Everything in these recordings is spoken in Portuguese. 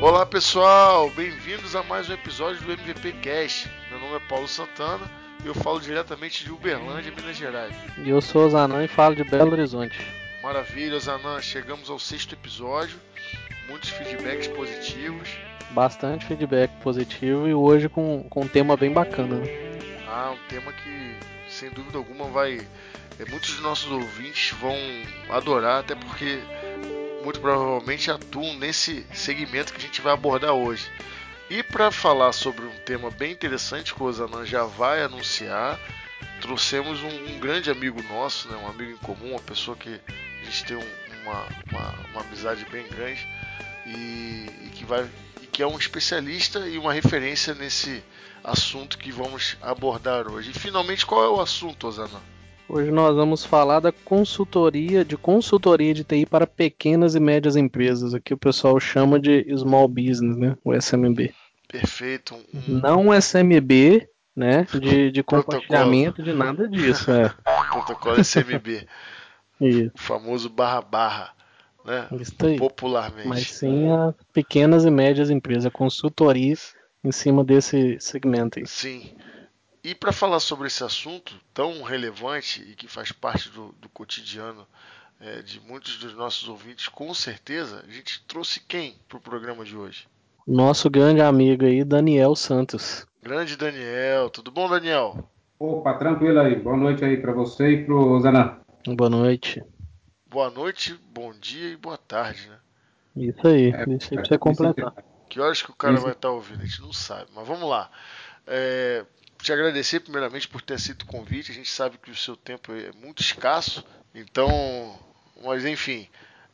Olá pessoal, bem-vindos a mais um episódio do MVP Cast. Meu nome é Paulo Santana e eu falo diretamente de Uberlândia, Minas Gerais. E eu sou o Zanan e falo de Belo Horizonte. Maravilha, Zanan, chegamos ao sexto episódio, muitos feedbacks positivos. Bastante feedback positivo e hoje com, com um tema bem bacana. Né? Ah, um tema que sem dúvida alguma vai. É, muitos dos nossos ouvintes vão adorar, até porque muito provavelmente atuam nesse segmento que a gente vai abordar hoje. E para falar sobre um tema bem interessante que o Osanan já vai anunciar, trouxemos um, um, grande amigo nosso, né, um amigo em comum, uma pessoa que a gente tem um, uma, uma, uma, amizade bem grande e, e, que vai, e que é um especialista e uma referência nesse assunto que vamos abordar hoje. E finalmente, qual é o assunto, Osanan? Hoje nós vamos falar da consultoria, de consultoria de TI para pequenas e médias empresas. Aqui o pessoal chama de small business, né? O SMB. Perfeito. Um... Não SMB, né? De, de compartilhamento de nada disso. É. Protocolo SMB. Isso. O famoso barra barra. Né? Isso aí. Popularmente. Mas sim a pequenas e médias empresas, consultoria em cima desse segmento aí. Sim. E para falar sobre esse assunto tão relevante e que faz parte do, do cotidiano é, de muitos dos nossos ouvintes, com certeza, a gente trouxe quem para o programa de hoje? Nosso grande amigo aí, Daniel Santos. Grande Daniel, tudo bom, Daniel? Opa, tranquilo aí. Boa noite aí para você e para o Zanan. Boa noite. Boa noite, bom dia e boa tarde, né? Isso aí, é, deixa eu você completar. Que horas que o cara Isso. vai estar tá ouvindo? A gente não sabe, mas vamos lá. É, te agradecer primeiramente por ter aceito o convite. A gente sabe que o seu tempo é muito escasso, então, mas enfim,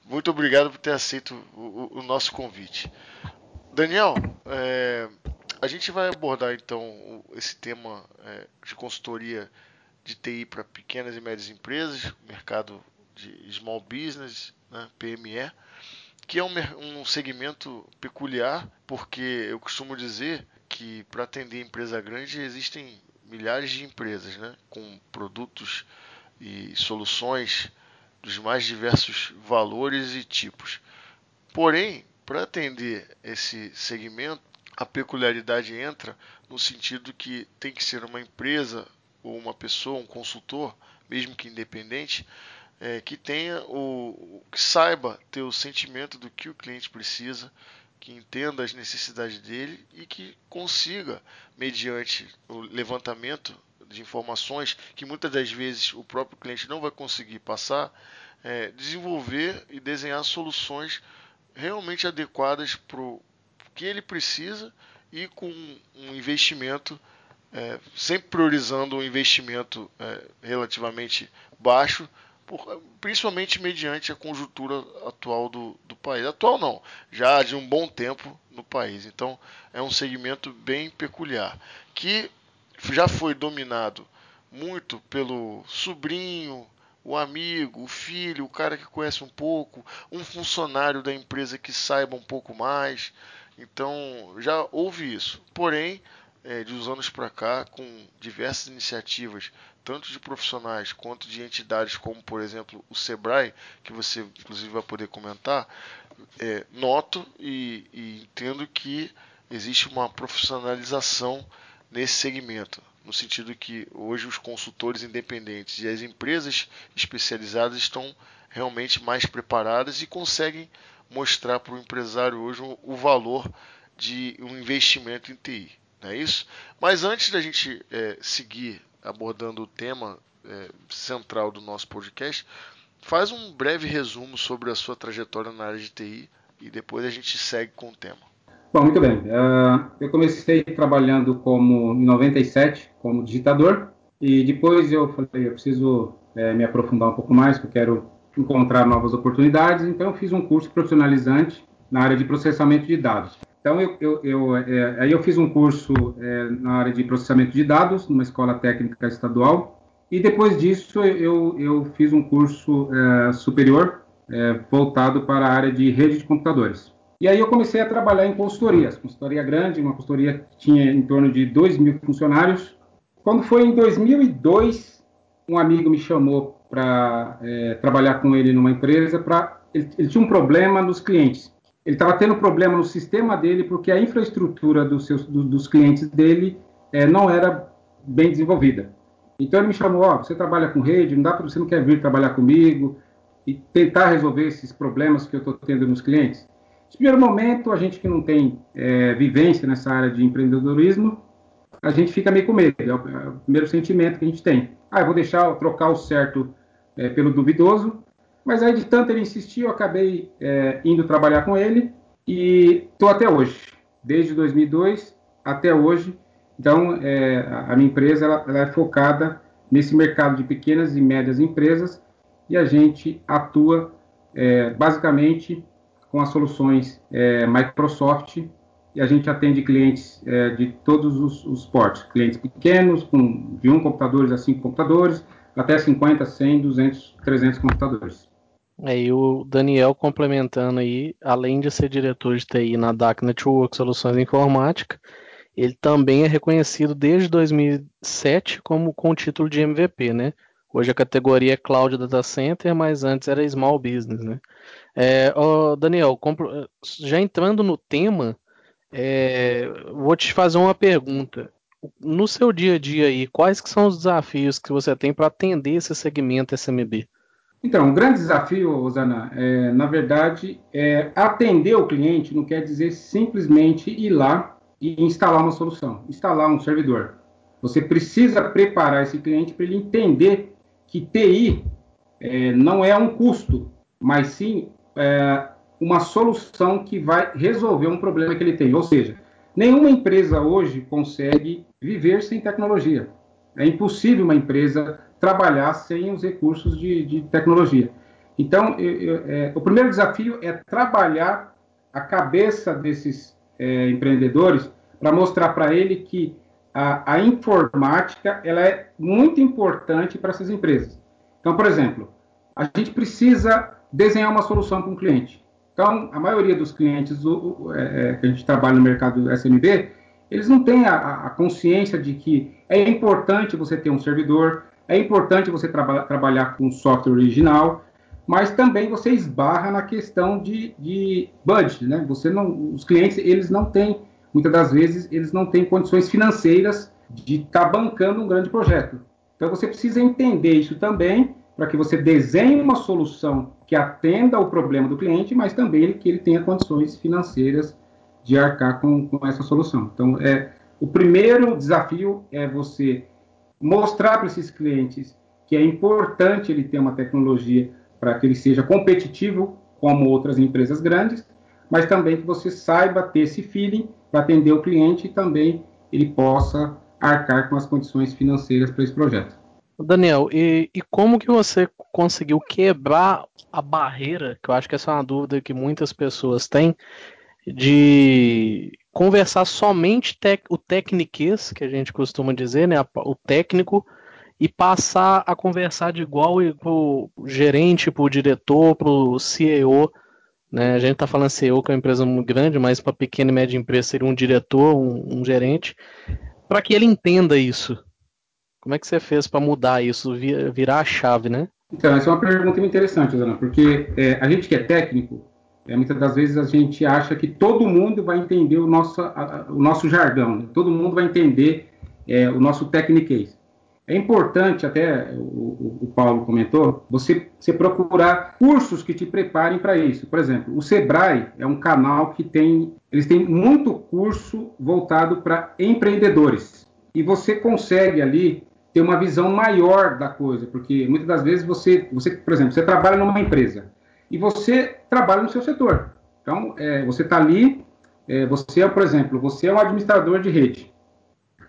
muito obrigado por ter aceito o, o nosso convite. Daniel, é, a gente vai abordar então esse tema é, de consultoria de TI para pequenas e médias empresas, mercado de small business, né, PME, que é um, um segmento peculiar, porque eu costumo dizer que para atender empresa grande existem milhares de empresas, né, com produtos e soluções dos mais diversos valores e tipos. Porém, para atender esse segmento, a peculiaridade entra no sentido que tem que ser uma empresa ou uma pessoa, um consultor, mesmo que independente, é, que tenha o que saiba ter o sentimento do que o cliente precisa, que entenda as necessidades dele e que consiga, mediante o levantamento de informações que muitas das vezes o próprio cliente não vai conseguir passar, é, desenvolver e desenhar soluções realmente adequadas para o que ele precisa e com um investimento, é, sempre priorizando um investimento é, relativamente baixo por, principalmente mediante a conjuntura atual do, do país. Atual não, já de um bom tempo no país. Então é um segmento bem peculiar, que já foi dominado muito pelo sobrinho, o amigo, o filho, o cara que conhece um pouco, um funcionário da empresa que saiba um pouco mais. Então já houve isso. Porém, é, de uns anos para cá, com diversas iniciativas tanto de profissionais quanto de entidades como, por exemplo, o Sebrae, que você inclusive vai poder comentar, é, noto e, e entendo que existe uma profissionalização nesse segmento, no sentido que hoje os consultores independentes e as empresas especializadas estão realmente mais preparadas e conseguem mostrar para o empresário hoje o, valor de um investimento em TI. Não é isso? Mas antes da gente é, seguir abordando o tema é, central do nosso podcast, faz um breve resumo sobre a sua trajetória na área de TI e depois a gente segue com o tema. Bom, muito bem. Uh, eu comecei trabalhando como em 97 como digitador e depois eu falei eu preciso é, me aprofundar um pouco mais, porque eu quero encontrar novas oportunidades. Então eu fiz um curso profissionalizante na área de processamento de dados. Então, eu, eu, eu é, aí eu fiz um curso é, na área de processamento de dados, numa escola técnica estadual, e depois disso eu, eu fiz um curso é, superior é, voltado para a área de rede de computadores. E aí eu comecei a trabalhar em consultorias, consultoria grande, uma consultoria que tinha em torno de 2 mil funcionários. Quando foi em 2002, um amigo me chamou para é, trabalhar com ele numa empresa, para ele, ele tinha um problema nos clientes ele estava tendo problema no sistema dele porque a infraestrutura dos, seus, do, dos clientes dele é, não era bem desenvolvida. Então ele me chamou, ó, oh, você trabalha com rede, não dá para você não quer vir trabalhar comigo e tentar resolver esses problemas que eu estou tendo nos clientes. No primeiro momento, a gente que não tem é, vivência nessa área de empreendedorismo, a gente fica meio com medo. É o, é primeiro sentimento que a gente tem. Ah, eu vou deixar trocar o certo é, pelo duvidoso. Mas aí, de tanto ele insistir, eu acabei é, indo trabalhar com ele e estou até hoje, desde 2002 até hoje, então, é, a minha empresa ela, ela é focada nesse mercado de pequenas e médias empresas e a gente atua é, basicamente com as soluções é, Microsoft e a gente atende clientes é, de todos os, os, portes, clientes pequenos, com de 1 computadores a 5 computadores, até 50, 100, 200, 300 computadores. E o Daniel complementando aí, além de ser diretor de TI na DAC Network Soluções Informática, ele também é reconhecido desde 2007 como com o título de MVP, né? Hoje a categoria é Cloud Data Center, mas antes era Small Business, né? É, oh, Daniel, já entrando no tema, é, vou te fazer uma pergunta. No seu dia a dia aí, quais que são os desafios que você tem para atender esse segmento SMB? Então, o grande desafio, Rosana, é, na verdade, é atender o cliente não quer dizer simplesmente ir lá e instalar uma solução, instalar um servidor. Você precisa preparar esse cliente para ele entender que TI é, não é um custo, mas sim é, uma solução que vai resolver um problema que ele tem. Ou seja, nenhuma empresa hoje consegue viver sem tecnologia. É impossível uma empresa trabalhar sem os recursos de, de tecnologia. Então, eu, eu, é, o primeiro desafio é trabalhar a cabeça desses é, empreendedores para mostrar para ele que a, a, informática ela é muito importante para essas empresas. Então, por exemplo, a gente precisa desenhar uma solução para um cliente. Então, a maioria dos clientes o, o, é, é que a gente trabalha no mercado SMB, eles não têm a, a, consciência de que é importante você ter um servidor, é importante você traba, trabalhar com software original, mas também você esbarra na questão de, de budget, né? Você não, os clientes eles não têm, muitas das vezes eles não têm condições financeiras de estar tá bancando um grande projeto. Então você precisa entender isso também para que você desenhe uma solução que atenda ao problema do cliente, mas também que ele tenha condições financeiras de arcar com, com essa solução. Então é o primeiro desafio é você mostrar para esses clientes que é importante ele ter uma tecnologia para que ele seja competitivo como outras empresas grandes, mas também que você saiba ter esse feeling para atender o cliente e também ele possa arcar com as condições financeiras para esse projeto. Daniel, e, e, como que você conseguiu quebrar a barreira, que eu acho que essa é uma dúvida que muitas pessoas têm, de conversar somente tec, o tecniquez, que a gente costuma dizer, né, o técnico, e passar a conversar de igual para o gerente, para o diretor, para o CEO. Né? A gente está falando CEO, que é uma empresa muito grande, mas para pequena e média empresa seria um diretor, um, um gerente, para que ele entenda isso. Como é que você fez para mudar isso, virar a chave, né? Então, essa é uma pergunta interessante, Zana, porque é, a gente que é técnico, é, muitas das vezes a gente acha que todo mundo vai entender o nosso, a, o nosso jargão, né? todo mundo vai entender é, o nosso techniquez. É importante, até o, o Paulo comentou, você, você procurar cursos que te preparem para isso. Por exemplo, o Sebrae é um canal que tem, eles têm muito curso voltado para empreendedores. E você consegue ali ter uma visão maior da coisa, porque muitas das vezes você, você por exemplo, você trabalha numa empresa e você trabalha no seu setor. Então, é, você está ali, é, você é, por exemplo, você é um administrador de rede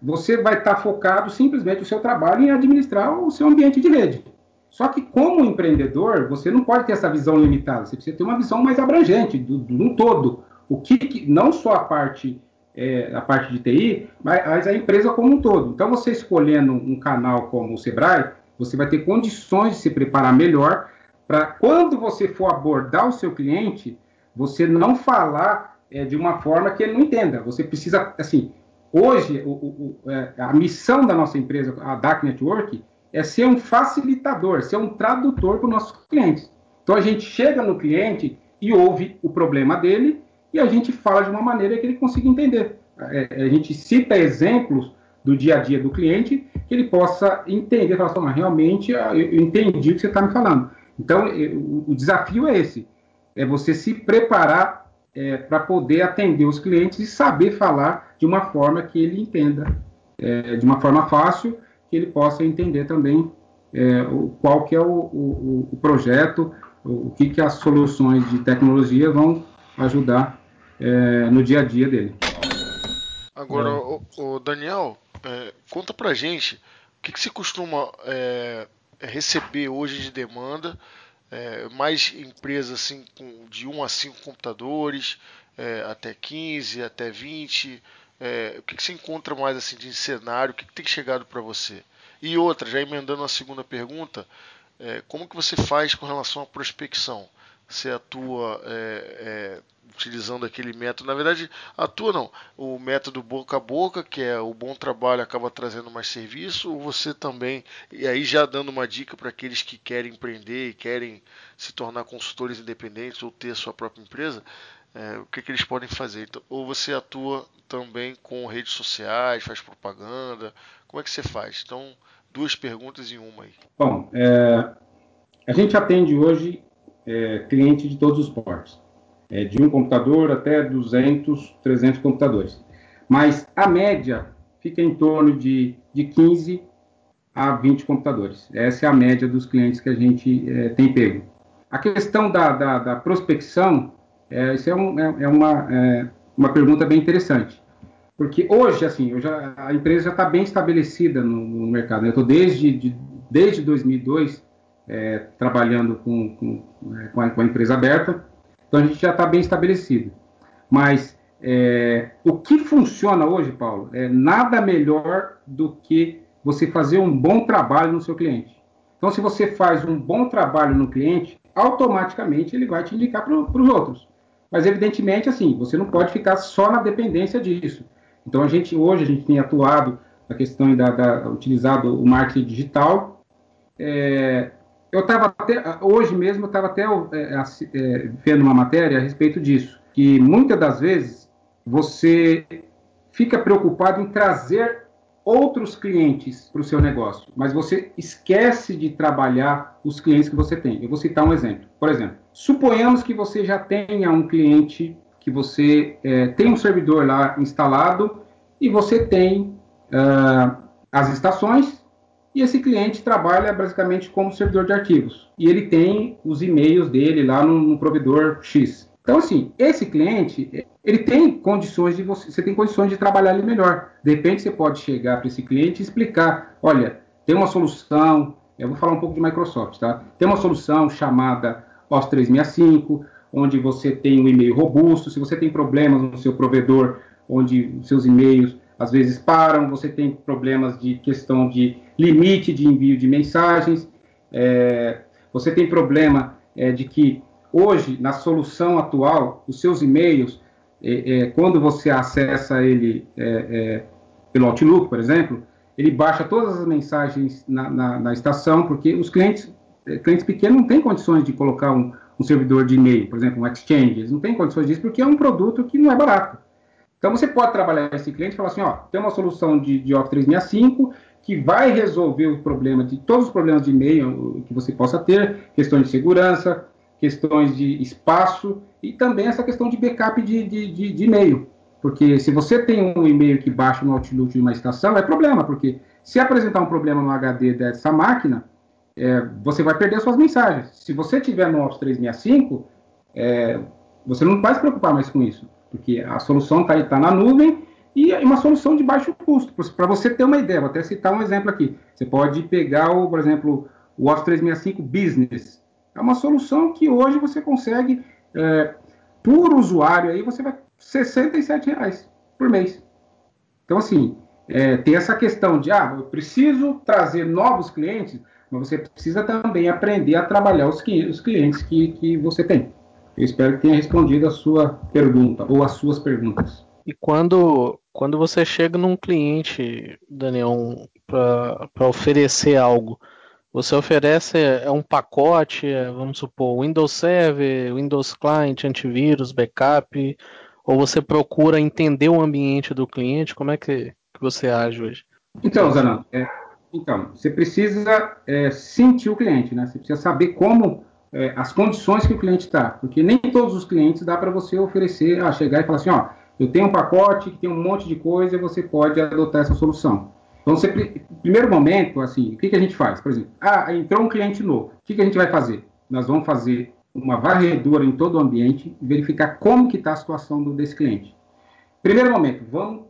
você vai estar focado simplesmente o seu trabalho em administrar o seu ambiente de rede. Só que como empreendedor, você não pode ter essa visão limitada, você precisa ter uma visão mais abrangente, do, do um todo. O que, não só a parte, é, a parte de TI, mas a empresa como um todo. Então, você escolhendo um canal como o Sebrae, você vai ter condições de se preparar melhor para quando você for abordar o seu cliente, você não falar é, de uma forma que ele não entenda. Você precisa, assim, Hoje, o, o, é, a missão da nossa empresa, a DAC Network, é ser um facilitador, ser um tradutor para os nossos clientes. Então, a gente chega no cliente e ouve o problema dele e a gente fala de uma maneira que ele consiga entender. É, a gente cita exemplos do dia a dia do cliente que ele possa entender, falar assim, realmente eu entendi o que você está me falando. Então, o desafio é esse, é você se preparar é, para poder atender os clientes e saber falar de uma forma que ele entenda, é, de uma forma fácil, que ele possa entender também é, o, qual que é o, o, o projeto, o, que, que as soluções de tecnologia vão ajudar é, no dia a dia dele. Agora, o, Daniel, é, conta pra gente o que, que você costuma é, receber hoje de demanda, é, mais empresas assim com, de 1 a 5 computadores, é, até 15, até 20, é, o que, que você encontra mais assim de cenário, o que, que tem chegado para você? E outra, já emendando a segunda pergunta, é, como que você faz com relação à prospecção? Você atua é, é, utilizando aquele método, na verdade, atua não, o método boca a boca, que é o bom trabalho acaba trazendo mais serviço, ou você também, e aí já dando uma dica para aqueles que querem empreender e querem se tornar consultores independentes ou ter a sua própria empresa, é, o que, que, eles podem fazer? Então, ou você atua também com redes sociais, faz propaganda, como é que você faz? Então, duas perguntas em uma aí. Bom, é, a gente atende hoje é, cliente de todos os portos é, de um computador até 200, 300 computadores. Mas a média fica em torno de, de 15 a 20 computadores. Essa é a média dos clientes que a gente é, tem pego. A questão da, da, da prospecção, é, isso é, um, é, é uma, uma pergunta bem interessante. Porque hoje, assim, já, a empresa já está bem estabelecida no, no mercado. Né? Eu estou desde, de, desde 2002 é, trabalhando com, com, é, com, a, com a empresa aberta então a gente já está bem estabelecido. Mas é, o que funciona hoje, Paulo, é nada melhor do que você fazer um bom trabalho no seu cliente. Então, se você faz um bom trabalho no cliente, automaticamente ele vai te indicar para os outros. Mas, evidentemente, assim, você não pode ficar só na dependência disso. Então, a gente hoje a gente tem atuado na questão da, da utilizado o marketing digital. É, eu estava até, hoje mesmo, estava até é, é, vendo uma matéria a respeito disso, que muitas das vezes você fica preocupado em trazer outros clientes para o seu negócio, mas você esquece de trabalhar os clientes que você tem. Eu vou citar um exemplo. Por exemplo, suponhamos que você já tenha um cliente que você é, tem um servidor lá instalado e você tem uh, as estações e esse cliente trabalha basicamente como servidor de arquivos. E ele tem os e-mails dele lá no, no provedor X. Então, assim, esse cliente, ele tem condições de você, você tem condições de trabalhar ele melhor. De repente, você pode chegar para esse cliente e explicar: olha, tem uma solução, eu vou falar um pouco de Microsoft, tá? Tem uma solução chamada Office 365, onde você tem um e-mail robusto. Se você tem problemas no seu provedor, onde seus e-mails às vezes param, você tem problemas de questão de limite de envio de mensagens, é, você tem problema é, de que hoje, na solução atual, os seus e-mails, é, é quando você acessa ele é, é, pelo Outlook, por exemplo, ele baixa todas as mensagens na, na, na estação, porque os clientes, clientes pequenos não têm condições de colocar um, um servidor de e-mail, por exemplo, um Exchange, eles não têm condições disso porque é um produto que não é barato. Então você pode trabalhar esse cliente e falar assim, ó, tem uma solução de, de Office 365 que vai resolver o problema de todos os problemas de e-mail que você possa ter, questões de segurança, questões de espaço e também essa questão de backup de, de, de, de e-mail. Porque se você tem um e-mail que baixa no Outlook de uma estação, é problema, porque se apresentar um problema no HD dessa máquina, é, você vai perder suas mensagens. Se você tiver no Office 365, é, você não vai se preocupar mais com isso porque a solução está tá na nuvem e é uma solução de baixo custo. Para você ter uma ideia, vou até citar um exemplo aqui. Você pode pegar, o, por exemplo, o Office 365 Business. É uma solução que hoje você consegue, é, por usuário, aí você vai 67 reais por mês. Então, assim, é, tem essa questão de, ah, eu preciso trazer novos clientes, mas você precisa também aprender a trabalhar os, os clientes que, que você tem. Eu espero que tenha respondido a sua pergunta ou as suas perguntas. E quando, quando você chega num cliente, Daniel, para oferecer algo, você oferece é um pacote, é, vamos supor, Windows Server, Windows Client, antivírus, backup, Ou você procura entender o ambiente do cliente? Como é que, que você age hoje? Então, Zanan, é, então, você precisa é, sentir o cliente, né? Você precisa saber como é, as condições que o cliente está, porque nem todos os clientes dá para você oferecer, ah, chegar e falar assim, ó, eu tenho um pacote que tem um monte de coisa e você pode adotar essa solução. Então, você, primeiro momento, assim, o que, que a gente faz? Por exemplo, ah, entrou um cliente novo, o que, que a gente vai fazer? Nós vamos fazer uma varredura em todo o ambiente e verificar como que está a situação desse cliente. Primeiro momento, vamos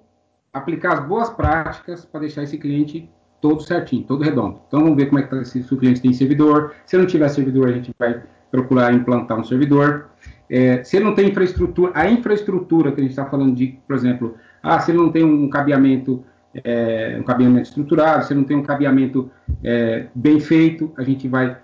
aplicar as boas práticas para deixar esse cliente todo certinho, todo redondo. Então vamos ver como é que tá, se, se o cliente tem servidor. Se não tiver servidor, a gente vai procurar implantar um servidor. É, se ele não tem infraestrutura, a infraestrutura que a gente está falando de, por exemplo, ah, se ele não tem um cabeamento, é, um cabeamento estruturado, se ele não tem um cabeamento é, bem feito, a gente vai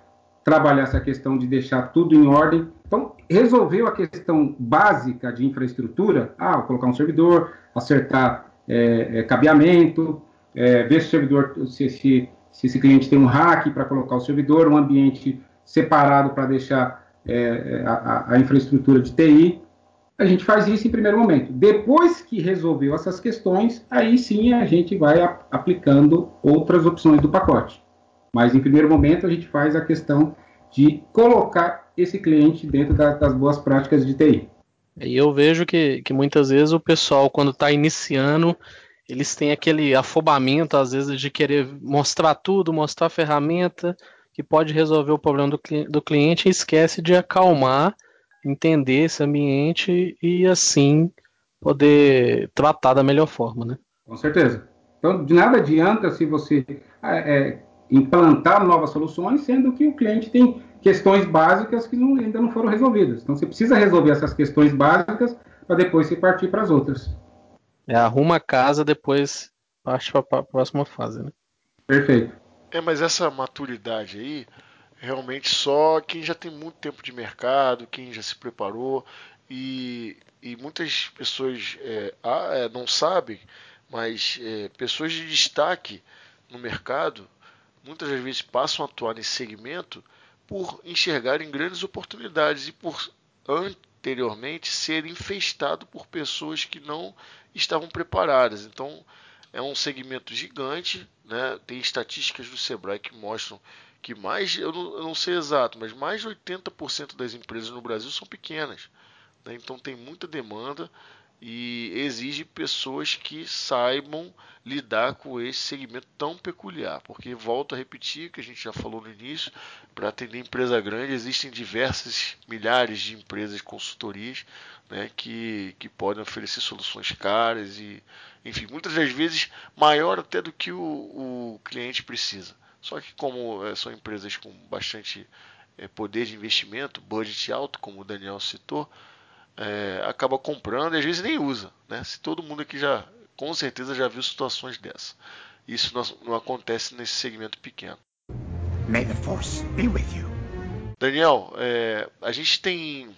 trabalhar essa questão de deixar tudo em ordem. Então, resolveu a questão básica de infraestrutura, ah, colocar um servidor, acertar é, é, cabeamento, é, ver se o servidor, se, se, se, esse cliente tem um hack para colocar o servidor, um ambiente separado para deixar é, a, a, infraestrutura de TI. A gente faz isso em primeiro momento. Depois que resolveu essas questões, aí sim a gente vai a, aplicando outras opções do pacote. Mas em primeiro momento a gente faz a questão de colocar esse cliente dentro da, das boas práticas de TI. E eu vejo que, que muitas vezes o pessoal, quando está iniciando, eles têm aquele afobamento, às vezes, de querer mostrar tudo, mostrar a ferramenta pode resolver o problema do, do cliente e esquece de acalmar, entender esse ambiente e assim poder tratar da melhor forma, né? Com certeza. Então, de nada adianta se você é, é, implantar novas soluções, sendo que o cliente tem questões básicas que não, ainda não foram resolvidas. Então, você precisa resolver essas questões básicas para depois você partir para as outras. É, arruma a casa, depois parte para a próxima fase, né? Perfeito. É, mas essa maturidade aí, realmente só quem já tem muito tempo de mercado, quem já se preparou e, e muitas pessoas é, é, não sabem, mas é, pessoas de destaque no mercado muitas das vezes passam a atuar nesse segmento por enxergarem grandes oportunidades e por anteriormente ser infestado por pessoas que não estavam preparadas. Então é um segmento gigante, né? tem estatísticas do Sebrae que mostram que mais, eu não, eu não sei exato, mas mais de 80% das empresas no Brasil são pequenas. Né? Então tem muita demanda e exige pessoas que saibam lidar com esse segmento tão peculiar, porque volto a repetir que a gente já falou no início, para atender empresa grande existem diversas milhares de empresas de consultorias né, que, que podem oferecer soluções caras e, enfim, muitas das vezes maior até do que o, o cliente precisa. Só que como é, são empresas com bastante é, poder de investimento, budget alto, como o Daniel citou, é, acaba comprando e às vezes nem usa. Né? Se todo mundo aqui já, com certeza, já viu situações dessa. Isso não, não acontece nesse segmento pequeno. May the force be with you. Daniel, é, a gente tem.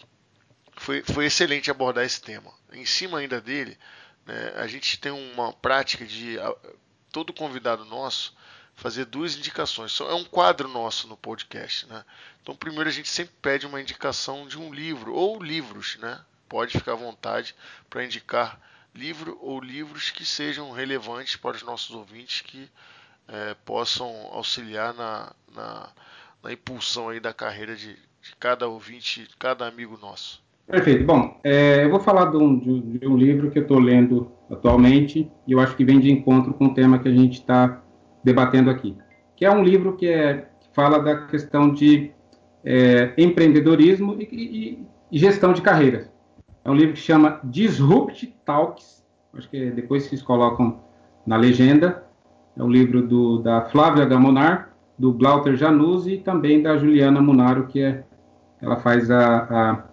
Foi, foi excelente abordar esse tema. Em cima ainda dele, né, a gente tem uma prática de todo convidado nosso fazer duas indicações. É um quadro nosso no podcast, né? Então, primeiro a gente sempre pede uma indicação de um livro ou livros, né? Pode ficar à vontade para indicar livro ou livros que sejam relevantes para os nossos ouvintes que é, possam auxiliar na, na, na, impulsão aí da carreira de, de, cada ouvinte, cada amigo nosso. Perfeito. Bom, é, eu vou falar de um, de, de um livro que eu estou lendo atualmente e eu acho que vem de encontro com o tema que a gente está debatendo aqui, que é um livro que, é, que fala da questão de é, empreendedorismo e, e, e, gestão de carreiras. É um livro que chama Disrupt Talks, acho que depois vocês colocam na legenda. É um livro do, da Flávia Gamonar, do Glauter Januzzi e também da Juliana Munaro, que é, ela faz a, a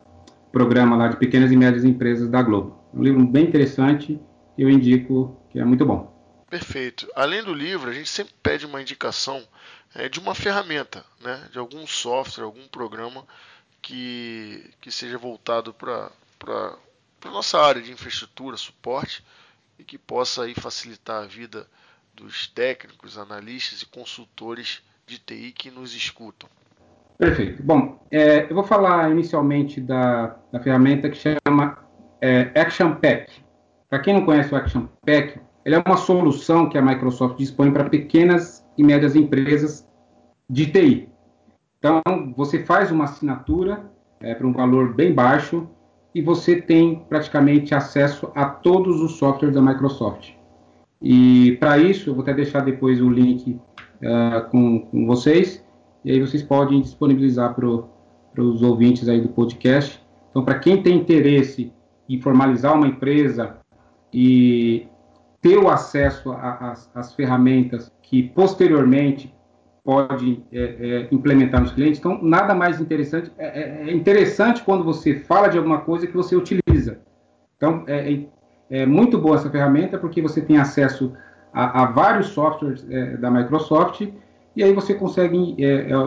programa lá de pequenas e médias empresas da Globo. É um livro bem interessante, eu indico que é muito bom. Perfeito. Além do livro, a gente sempre pede uma indicação é, de uma ferramenta, né, de algum software, algum programa que, que seja voltado para a nossa área de infraestrutura, suporte e que possa aí facilitar a vida dos técnicos, analistas e consultores de TI que nos escutam. Perfeito. Bom, é, eu vou falar inicialmente da, da ferramenta que chama é Action Pack. Para quem não conhece o Action Pack, ele é uma solução que a Microsoft dispõe para pequenas e médias empresas de TI. Então, você faz uma assinatura é, para um valor bem baixo e você tem praticamente acesso a todos os softwares da Microsoft. E para isso, eu vou até deixar depois o link uh, com, com, vocês, e aí vocês podem disponibilizar para os ouvintes aí do podcast. Então, para quem tem interesse em formalizar uma empresa e ter o acesso às ferramentas que posteriormente pode é, é, implementar nos clientes. Então, nada mais interessante. É, é, é, interessante quando você fala de alguma coisa que você utiliza. Então, é, é, é muito boa essa ferramenta porque você tem acesso a, a vários softwares da Microsoft e aí você consegue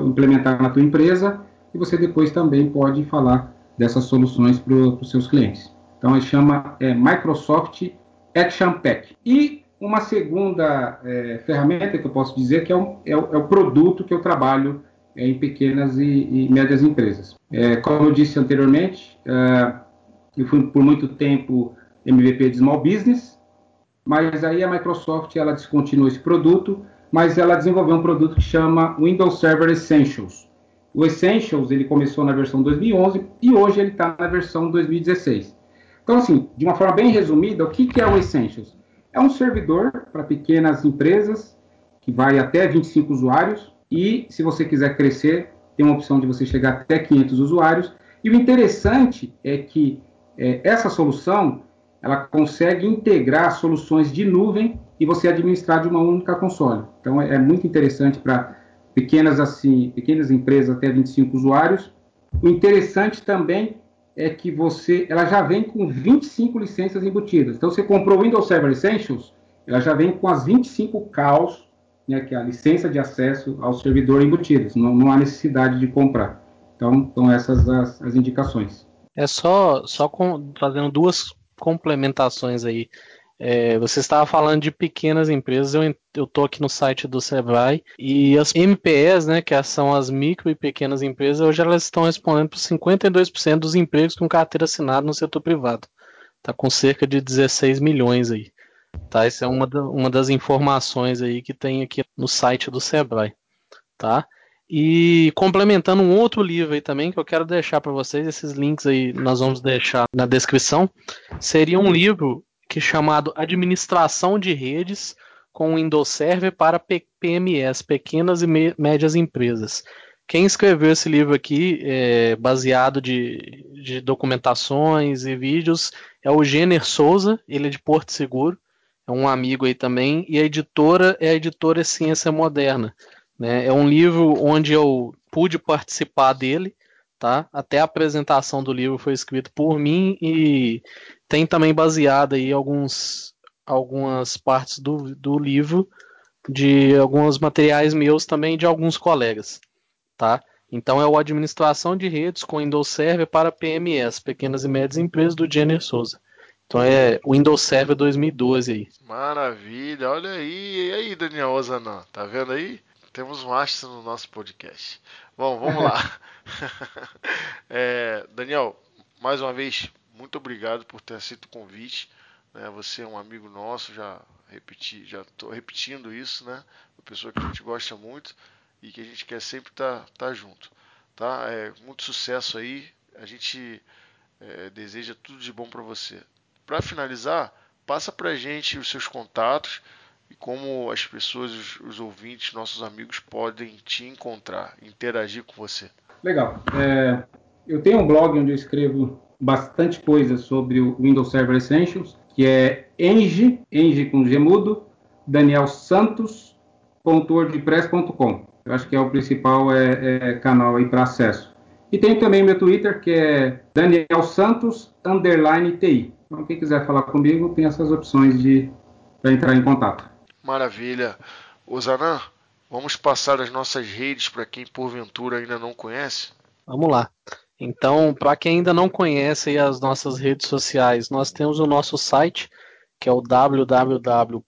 implementar na tua empresa e você depois também pode falar dessas soluções para os seus clientes. Então, ele chama Microsoft Action Pack. E uma segunda é, ferramenta que eu posso dizer que é, um, é, o, é o, produto que eu trabalho é, em pequenas e, e médias empresas. É, como eu disse anteriormente, é, eu fui por muito tempo MVP de Small Business, mas aí a Microsoft ela descontinuou esse produto, mas ela desenvolveu um produto que chama Windows Server Essentials. O Essentials ele começou na versão 2011 e hoje ele está na versão 2016. Então, assim, de uma forma bem resumida, o que, que é o Essentials? É um servidor para pequenas empresas que vai até 25 usuários e, se você quiser crescer, tem uma opção de você chegar até 500 usuários. E o interessante é que é, essa solução ela consegue integrar soluções de nuvem e você administrar de uma única console. Então é, é muito interessante para pequenas assim, pequenas empresas até 25 usuários. O interessante também é que você, ela já vem com 25 licenças embutidas. Então, você comprou o Windows Server Essentials, ela já vem com as 25 CALs, né, que é a licença de acesso ao servidor embutidas. Não, não há necessidade de comprar. Então, são essas as, as indicações. É só, só com, fazendo duas complementações aí. É, você estava falando de pequenas empresas, eu estou aqui no site do Sebrae e as MPEs, né, que são as micro e pequenas empresas, hoje elas estão respondendo por 52% dos empregos com carteira assinada no setor privado. Está com cerca de 16 milhões aí. Tá? Essa é uma, da, uma das informações aí que tem aqui no site do Sebrae. Tá? E complementando um outro livro aí também que eu quero deixar para vocês, esses links aí nós vamos deixar na descrição. Seria um livro que é chamado Administração de Redes com Windows Server para PMEs, Pequenas e Médias Empresas. Quem escreveu esse livro aqui, é, baseado de, de, documentações e vídeos, é o Jenner Souza, ele é de Porto Seguro, é um amigo aí também, e a editora é a editora Ciência Moderna. Né? É um livro onde eu pude participar dele, tá? Até a apresentação do livro foi escrito por mim e tem também baseado aí alguns, algumas partes do, do livro de alguns materiais meus também de alguns colegas, tá? Então é o Administração de Redes com Windows Server para PMEs, Pequenas e Médias Empresas, do Jenner Souza. Então é Windows Server 2012 aí. Maravilha, olha aí. E aí, Daniel Ozanã, tá vendo aí? Temos um astro no nosso podcast. Bom, vamos lá. é, Daniel, mais uma vez, muito obrigado por ter aceito o convite. Né? Você é um amigo nosso, já repeti, já estou repetindo isso, né? Uma pessoa que a gente gosta muito e que a gente quer sempre estar tá, tá junto. Tá? É, muito sucesso aí. A gente é, deseja tudo de bom para você. Para finalizar, passa para a gente os seus contatos e como as pessoas, os, os, ouvintes, nossos amigos podem te encontrar, interagir com você. Legal. É, eu tenho um blog onde eu escrevo bastante coisa sobre o Windows Server Essentials, que é eng, eng com gemudo, Daniel Santos.wordpress.com. Eu acho que é o principal é, é canal aí para acesso. E tem também meu Twitter, que é Daniel Santos underline TI. Então, quem quiser falar comigo, tem essas opções de para entrar em contato. Maravilha. Osanã, vamos passar as nossas redes para quem porventura ainda não conhece? Vamos lá. Então, para quem ainda não conhece as nossas redes sociais, nós temos o nosso site, que é o www.mvpcast,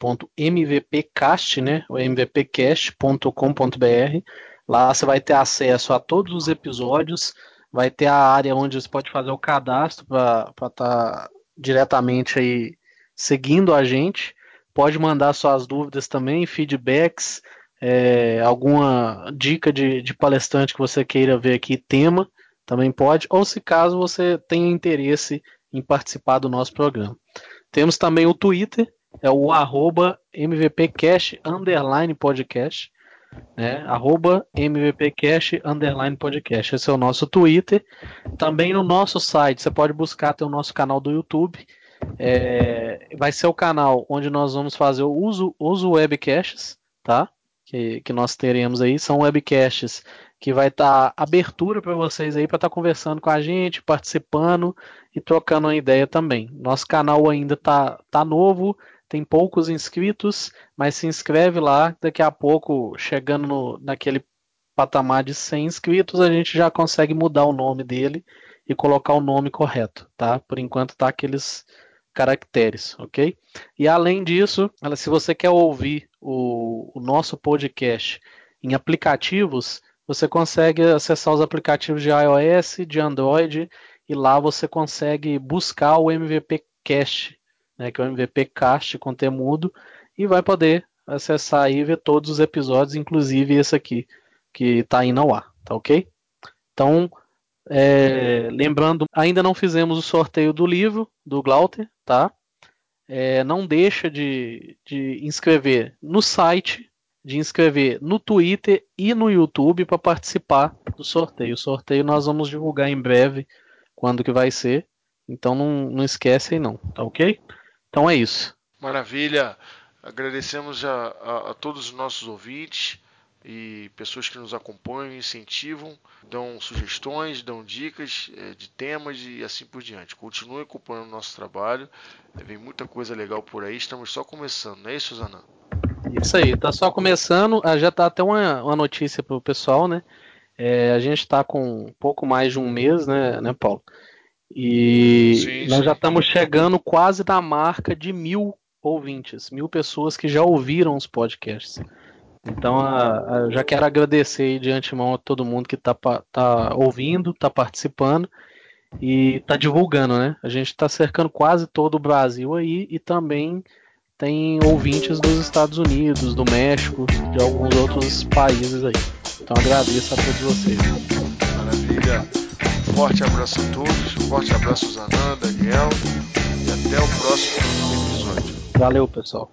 né. Lá você vai ter acesso a todos os episódios, vai ter a área onde você pode fazer o cadastro para estar tá diretamente aí seguindo a gente. Pode mandar suas dúvidas também, feedbacks, é, alguma dica de, de palestrante que você queira ver aqui, tema, também pode. Ou se caso você tenha interesse em participar do nosso programa. Temos também o Twitter, é o arroba MVPcast underline podcast, né? Arroba MVPcast underline podcast. Esse é o nosso Twitter. Também no nosso site, você pode buscar tem o nosso canal do YouTube. É, vai ser o canal onde nós vamos fazer o uso, uso webcasts, tá? Que, que nós teremos aí. São webcasts que vai estar tá abertura para vocês aí para estar tá conversando com a gente, participando e trocando uma ideia também. Nosso canal ainda tá, tá novo, tem poucos inscritos, mas se inscreve lá. Daqui a pouco, chegando no, naquele patamar de 100 inscritos, a gente já consegue mudar o nome dele e colocar o nome correto, tá? Por enquanto tá aqueles caracteres, ok? E além disso, se você quer ouvir o, o nosso podcast em aplicativos, você consegue acessar os aplicativos de iOS, de Android, e lá você consegue buscar o MVP Cast, né, que é o MVP Cast conteúdo, e vai poder acessar e ver todos os episódios, inclusive esse aqui, que está indo ao ar, tá ok? Então, é, lembrando, ainda não fizemos o sorteio do livro do Glauter, tá? É, não deixa de, de inscrever no site, de inscrever no Twitter e no YouTube para participar do sorteio. O sorteio nós vamos divulgar em breve quando que vai ser. Então não, não esquece aí não, tá ok? Então é isso. Maravilha. Agradecemos a, a, a todos os nossos ouvintes e pessoas que nos acompanham, incentivam, dão sugestões, dão dicas é, de temas e assim por diante. Continue acompanhando o nosso trabalho, é, vem muita coisa legal por aí, estamos só começando, não é isso, Zana? Isso aí, tá só começando, ah, já tá até uma, uma notícia pro pessoal, né? É, a gente está com um pouco mais de um mês, né, né Paulo? E sim, nós sim. já estamos chegando quase na marca de mil ouvintes, mil pessoas que já ouviram os podcasts. Então, a, a, já quero agradecer de antemão a todo mundo que está tá ouvindo, está participando e está divulgando, né? A gente está cercando quase todo o Brasil aí e também tem ouvintes dos Estados Unidos, do México, de alguns outros países aí. Então agradeço a todos vocês. Maravilha forte abraço a todos, um forte abraço Zanan, Daniel e até o próximo episódio. Valeu, pessoal.